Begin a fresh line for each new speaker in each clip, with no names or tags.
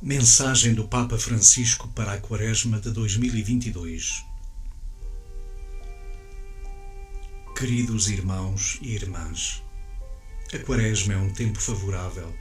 Mensagem do Papa Francisco para a Quaresma de 2022 Queridos irmãos e irmãs, a Quaresma é um tempo favorável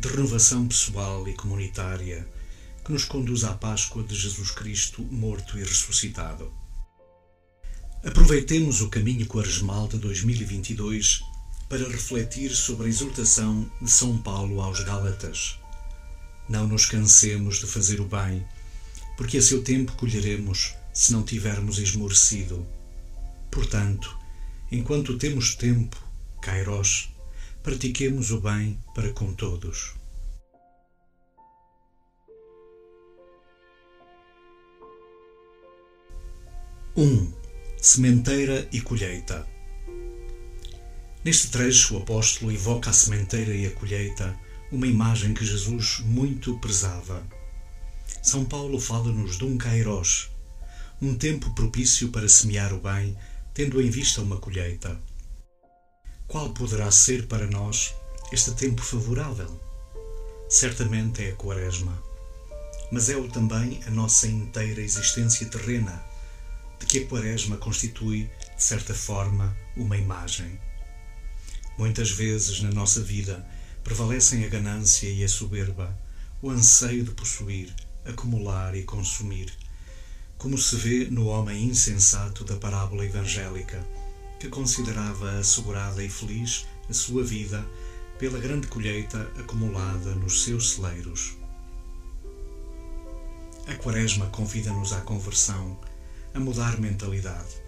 de renovação pessoal e comunitária que nos conduz à Páscoa de Jesus Cristo morto e ressuscitado. Aproveitemos o caminho quaresmal de 2022 para refletir sobre a exortação de São Paulo aos Gálatas não nos cansemos de fazer o bem, porque a seu tempo colheremos se não tivermos esmorecido. Portanto, enquanto temos tempo, Kairos, pratiquemos o bem para com todos. Um, sementeira e colheita. Neste trecho, o apóstolo evoca a sementeira e a colheita uma imagem que Jesus muito prezava. São Paulo fala-nos de um kairos, um tempo propício para semear o bem, tendo em vista uma colheita. Qual poderá ser para nós este tempo favorável? Certamente é a Quaresma, mas é-o também a nossa inteira existência terrena, de que a Quaresma constitui, de certa forma, uma imagem. Muitas vezes na nossa vida prevalecem a ganância e a soberba, o anseio de possuir, acumular e consumir, como se vê no homem insensato da parábola evangélica, que considerava assegurada e feliz a sua vida pela grande colheita acumulada nos seus celeiros. A Quaresma convida-nos à conversão, a mudar mentalidade,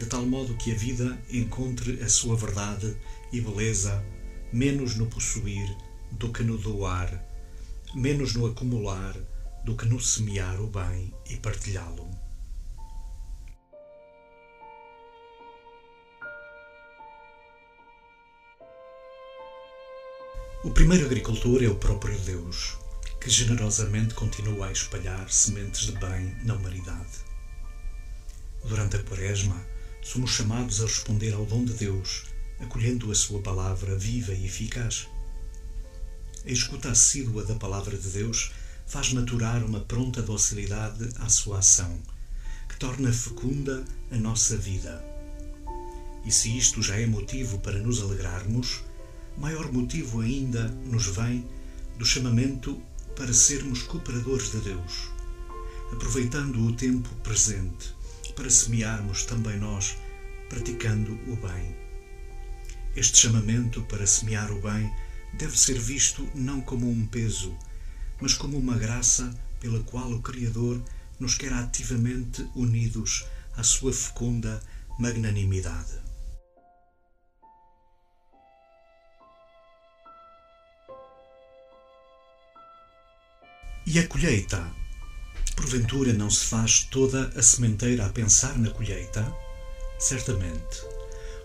de tal modo que a vida encontre a sua verdade e beleza menos no possuir do que no doar, menos no acumular do que no semear o bem e partilhá-lo. O primeiro agricultor é o próprio Deus, que generosamente continua a espalhar sementes de bem na humanidade. Durante a Quaresma, somos chamados a responder ao dom de Deus acolhendo a sua palavra viva e eficaz. A escuta assídua da palavra de Deus faz maturar uma pronta docilidade à sua ação, que torna fecunda a nossa vida. E se isto já é motivo para nos alegrarmos, maior motivo ainda nos vem do chamamento para sermos cooperadores de Deus, aproveitando o tempo presente para semearmos também nós, praticando o bem. Este chamamento para semear o bem deve ser visto não como um peso, mas como uma graça pela qual o Criador nos quer ativamente unidos à sua fecunda magnanimidade. E a colheita? Porventura não se faz toda a sementeira a pensar na colheita? Certamente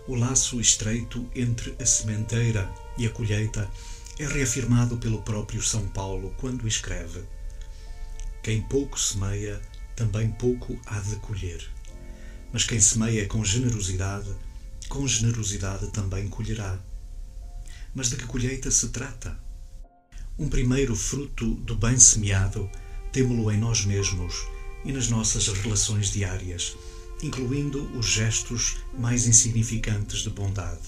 o laço estreito entre a sementeira e a colheita é reafirmado pelo próprio São Paulo quando escreve: Quem pouco semeia, também pouco há de colher. Mas quem semeia com generosidade, com generosidade também colherá. Mas de que colheita se trata? Um primeiro fruto do bem semeado temo-lo em nós mesmos e nas nossas relações diárias incluindo os gestos mais insignificantes de bondade.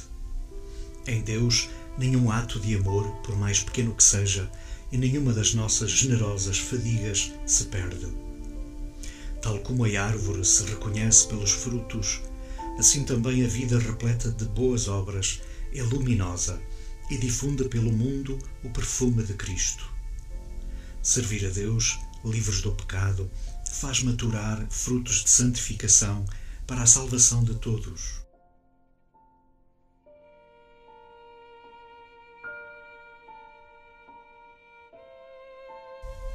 Em Deus, nenhum ato de amor, por mais pequeno que seja, e nenhuma das nossas generosas fadigas se perde. Tal como a árvore se reconhece pelos frutos, assim também a vida repleta de boas obras é luminosa e difunde pelo mundo o perfume de Cristo. Servir a Deus, livres do pecado, faz maturar frutos de santificação para a salvação de todos.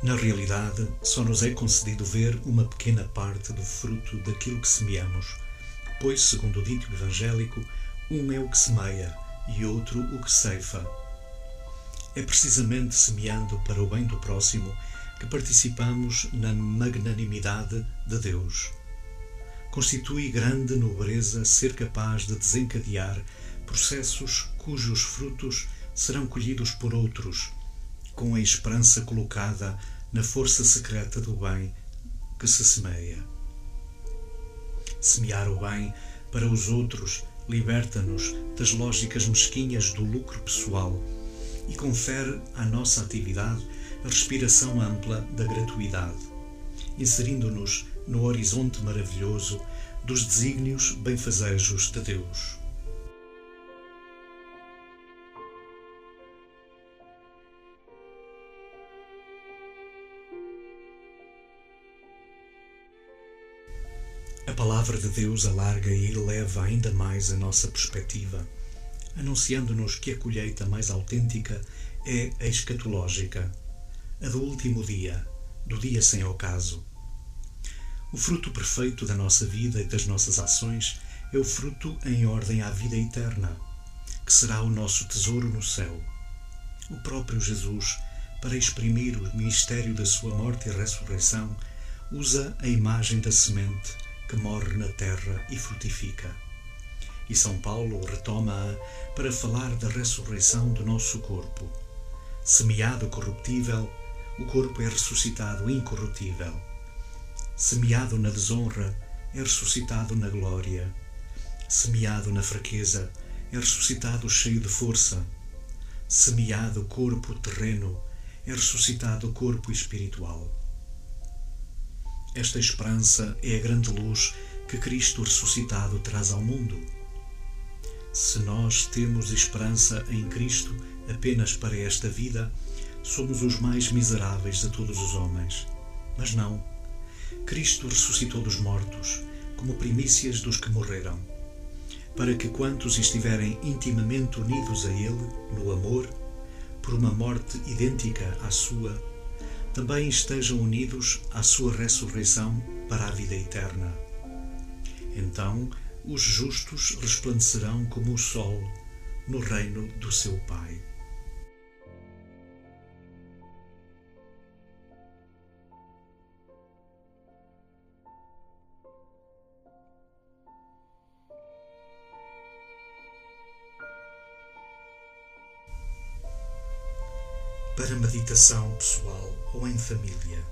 Na realidade, só nos é concedido ver uma pequena parte do fruto daquilo que semeamos, pois, segundo o dito evangélico, um é o que semeia e outro o que ceifa. É precisamente semeando para o bem do próximo que participamos na magnanimidade de Deus. Constitui grande nobreza ser capaz de desencadear processos cujos frutos serão colhidos por outros, com a esperança colocada na força secreta do bem que se semeia. Semear o bem para os outros liberta-nos das lógicas mesquinhas do lucro pessoal e confere à nossa atividade a respiração ampla da gratuidade, inserindo-nos no horizonte maravilhoso dos desígnios benfazejos de Deus. A palavra de Deus alarga e eleva ainda mais a nossa perspectiva, anunciando-nos que a colheita mais autêntica é a escatológica, a do último dia, do dia sem ocaso. O fruto perfeito da nossa vida e das nossas ações é o fruto em ordem à vida eterna, que será o nosso tesouro no céu. O próprio Jesus, para exprimir o mistério da sua morte e ressurreição, usa a imagem da semente que morre na terra e frutifica. E São Paulo retoma-a para falar da ressurreição do nosso corpo. Semeado corruptível, o corpo é ressuscitado incorruptível. Semeado na desonra, é ressuscitado na glória. Semeado na fraqueza, é ressuscitado cheio de força. Semeado corpo terreno, é ressuscitado corpo espiritual. Esta esperança é a grande luz que Cristo ressuscitado traz ao mundo. Se nós temos esperança em Cristo apenas para esta vida, somos os mais miseráveis de todos os homens. Mas não. Cristo ressuscitou dos mortos, como primícias dos que morreram, para que quantos estiverem intimamente unidos a Ele, no amor, por uma morte idêntica à sua, também estejam unidos à sua ressurreição para a vida eterna. Então os justos resplandecerão como o sol no reino do seu Pai. Para meditação pessoal ou em família.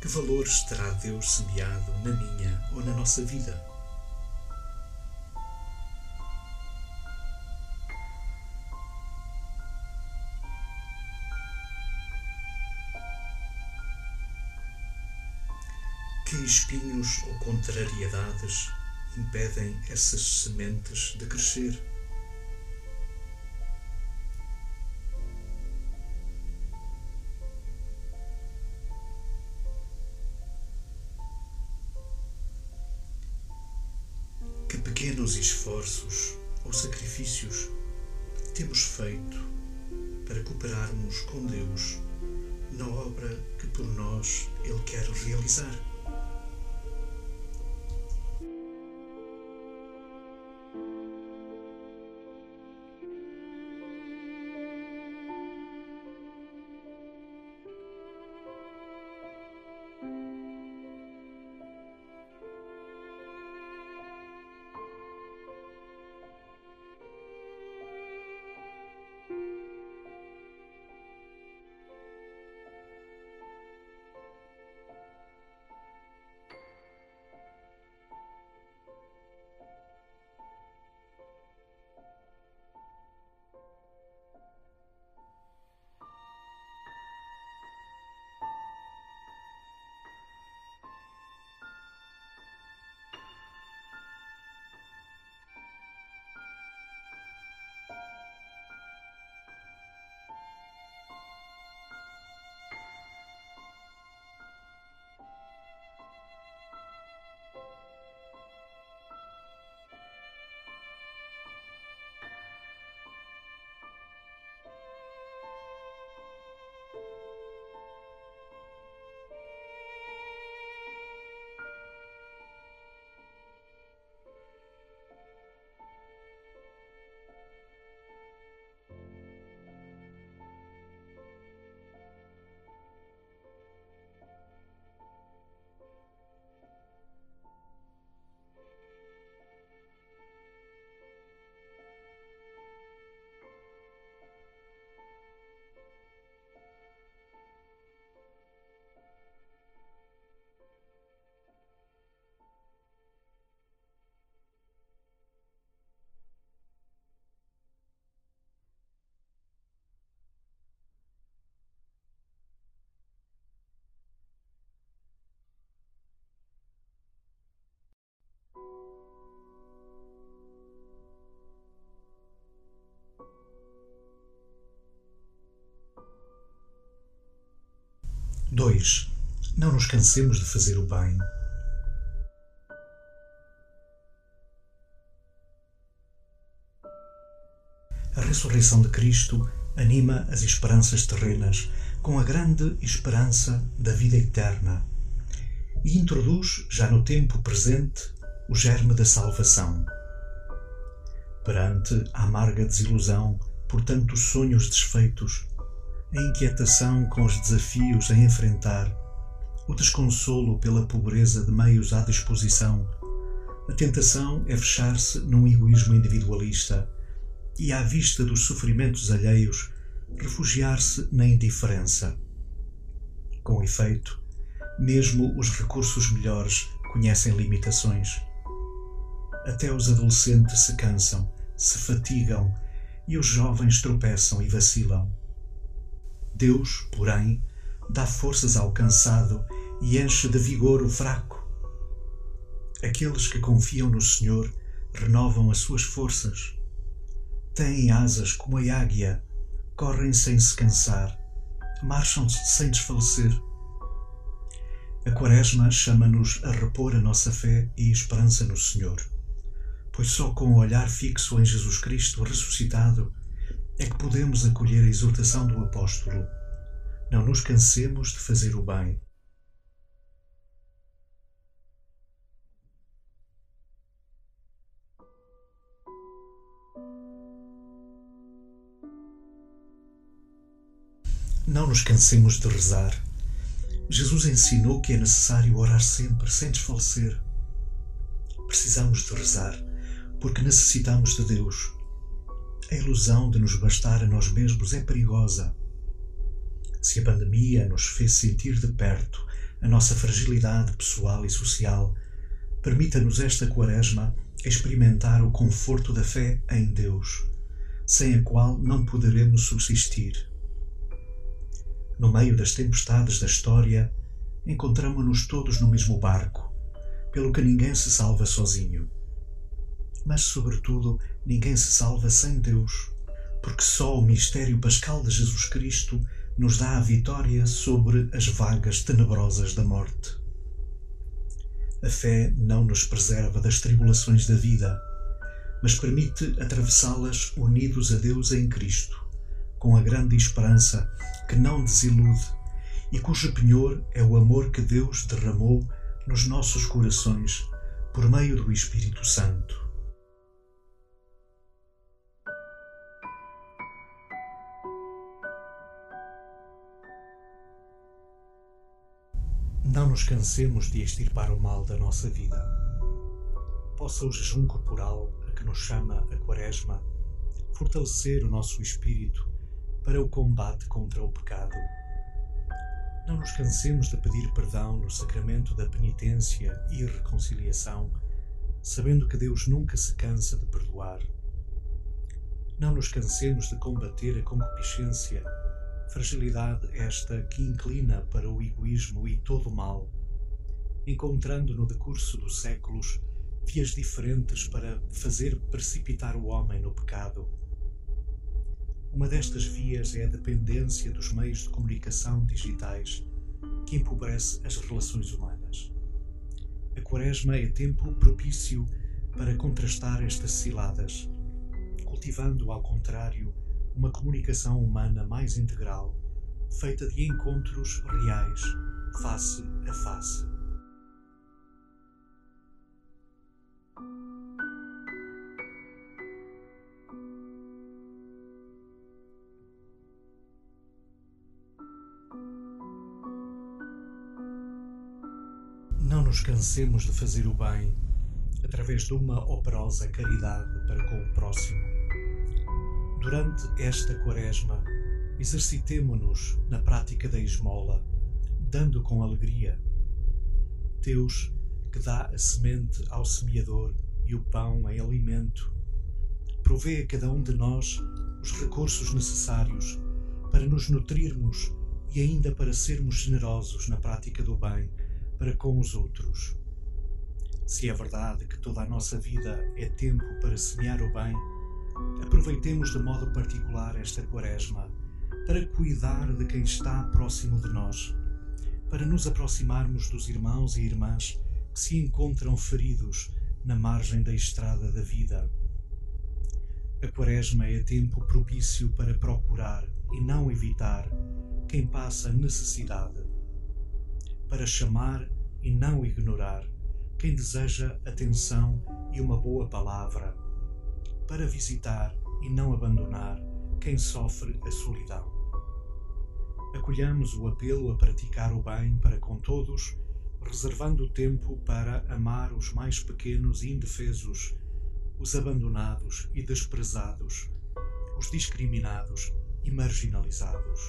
Que valores terá Deus semeado na minha ou na nossa vida? Que espinhos ou contrariedades impedem essas sementes de crescer? Pequenos esforços ou sacrifícios temos feito para cooperarmos com Deus na obra que por nós Ele quer realizar. 2. Não nos cansemos de fazer o bem. A ressurreição de Cristo anima as esperanças terrenas com a grande esperança da vida eterna e introduz, já no tempo presente, o germe da salvação. Perante a amarga desilusão por tantos sonhos desfeitos, a inquietação com os desafios a enfrentar, o desconsolo pela pobreza de meios à disposição, a tentação é fechar-se num egoísmo individualista e, à vista dos sofrimentos alheios, refugiar-se na indiferença. Com efeito, mesmo os recursos melhores conhecem limitações. Até os adolescentes se cansam, se fatigam e os jovens tropeçam e vacilam. Deus, porém, dá forças ao cansado e enche de vigor o fraco. Aqueles que confiam no Senhor renovam as suas forças. Têm asas como a águia, correm sem se cansar, marcham sem desfalecer. A Quaresma chama-nos a repor a nossa fé e esperança no Senhor, pois só com o olhar fixo em Jesus Cristo ressuscitado é que podemos acolher a exortação do apóstolo. Não nos cansemos de fazer o bem. Não nos cansemos de rezar. Jesus ensinou que é necessário orar sempre, sem desfalecer. Precisamos de rezar, porque necessitamos de Deus. A ilusão de nos bastar a nós mesmos é perigosa. Se a pandemia nos fez sentir de perto a nossa fragilidade pessoal e social, permita-nos esta quaresma experimentar o conforto da fé em Deus, sem a qual não poderemos subsistir. No meio das tempestades da história, encontramos-nos todos no mesmo barco, pelo que ninguém se salva sozinho. Mas, sobretudo, ninguém se salva sem Deus, porque só o mistério pascal de Jesus Cristo nos dá a vitória sobre as vagas tenebrosas da morte. A fé não nos preserva das tribulações da vida, mas permite atravessá-las unidos a Deus em Cristo com a grande esperança que não desilude e cujo penhor é o amor que Deus derramou nos nossos corações por meio do Espírito Santo. Não nos cansemos de extirpar o mal da nossa vida. Possa o jejum corporal a que nos chama a Quaresma fortalecer o nosso espírito para o combate contra o pecado. Não nos cansemos de pedir perdão no sacramento da penitência e reconciliação, sabendo que Deus nunca se cansa de perdoar. Não nos cansemos de combater a concupiscência, fragilidade esta que inclina para o egoísmo e todo o mal, encontrando no decurso dos séculos vias diferentes para fazer precipitar o homem no pecado uma destas vias é a dependência dos meios de comunicação digitais, que empobrece as relações humanas. A Quaresma é tempo propício para contrastar estas ciladas, cultivando, ao contrário, uma comunicação humana mais integral, feita de encontros reais, face a face. Não nos cansemos de fazer o bem através de uma operosa caridade para com o próximo. Durante esta quaresma, exercitemo-nos na prática da esmola, dando com alegria. Deus, que dá a semente ao semeador e o pão em alimento, provê a cada um de nós os recursos necessários para nos nutrirmos e ainda para sermos generosos na prática do bem para com os outros. Se é verdade que toda a nossa vida é tempo para semear o bem, aproveitemos de modo particular esta Quaresma para cuidar de quem está próximo de nós, para nos aproximarmos dos irmãos e irmãs que se encontram feridos na margem da estrada da vida. A Quaresma é tempo propício para procurar e não evitar quem passa necessidade, para chamar e não ignorar quem deseja atenção e uma boa palavra, para visitar e não abandonar quem sofre a solidão. Acolhamos o apelo a praticar o bem para com todos, reservando tempo para amar os mais pequenos e indefesos, os abandonados e desprezados, os discriminados e marginalizados.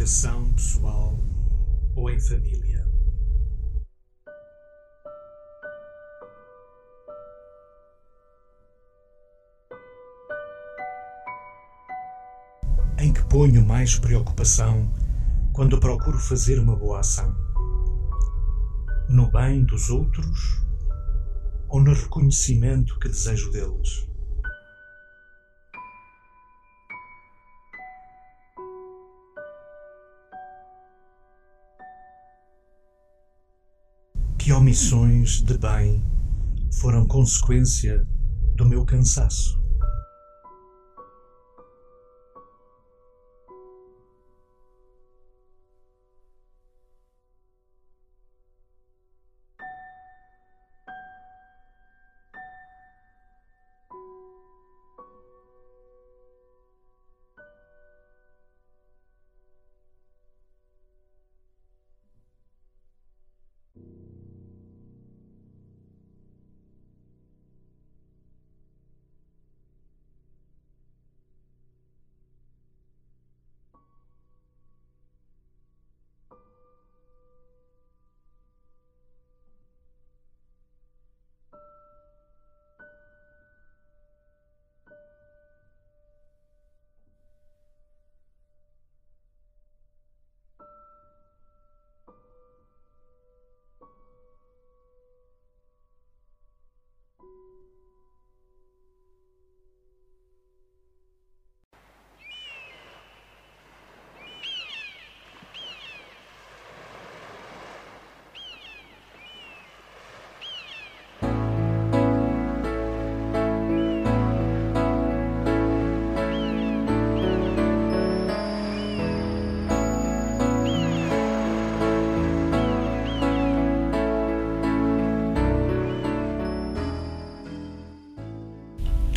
Meditação pessoal ou em família. Em que ponho mais preocupação quando procuro fazer uma boa ação? No bem dos outros ou no reconhecimento que desejo deles? Que omissões de bem foram consequência do meu cansaço?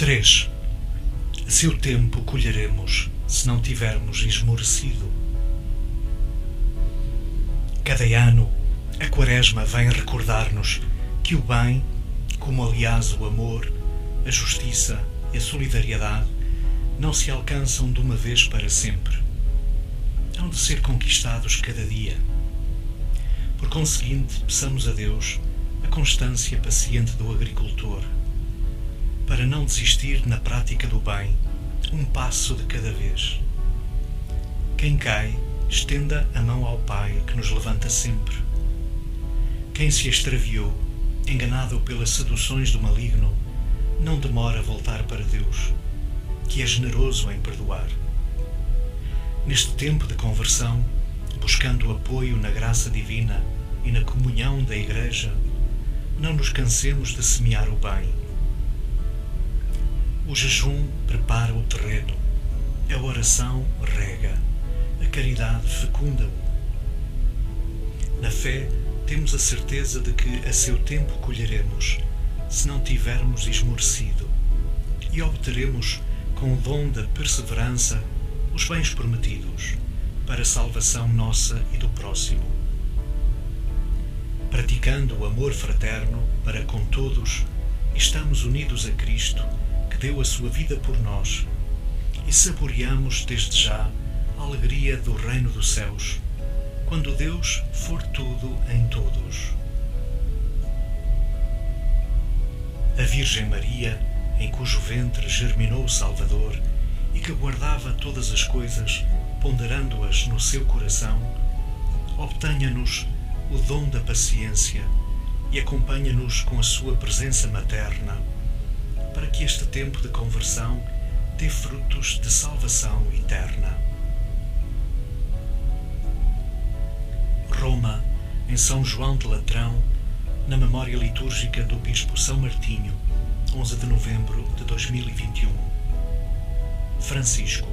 Três. A seu tempo colheremos, se não tivermos esmorecido. Cada ano, a Quaresma vem recordar-nos que o bem, como aliás o amor, a justiça e a solidariedade, não se alcançam de uma vez para sempre. Hão de ser conquistados cada dia. Por conseguinte, peçamos a Deus a constância paciente do agricultor para não desistir na prática do bem, um passo de cada vez. Quem cai, estenda a mão ao Pai que nos levanta sempre. Quem se extraviou, enganado pelas seduções do maligno, não demora a voltar para Deus, que é generoso em perdoar. Neste tempo de conversão, buscando apoio na graça divina e na comunhão da Igreja, não nos cansemos de semear o bem o jejum prepara o terreno, a oração rega, a caridade fecunda-o. Na fé, temos a certeza de que a seu tempo colheremos, se não tivermos esmorecido, e obteremos, com o dom da perseverança, os bens prometidos, para a salvação nossa e do próximo. Praticando o amor fraterno para com todos, estamos unidos a Cristo deu a sua vida por nós e saboreamos desde já a alegria do reino dos céus, quando Deus for tudo em todos. A Virgem Maria, em cujo ventre germinou o Salvador e que guardava todas as coisas, ponderando-as no seu coração, obtenha-nos o dom da paciência e acompanha-nos com a sua presença materna, este tempo de conversão dê frutos de salvação eterna. Roma, em São João de Latrão, na memória litúrgica do Bispo São Martinho, 11 de novembro de 2021. Francisco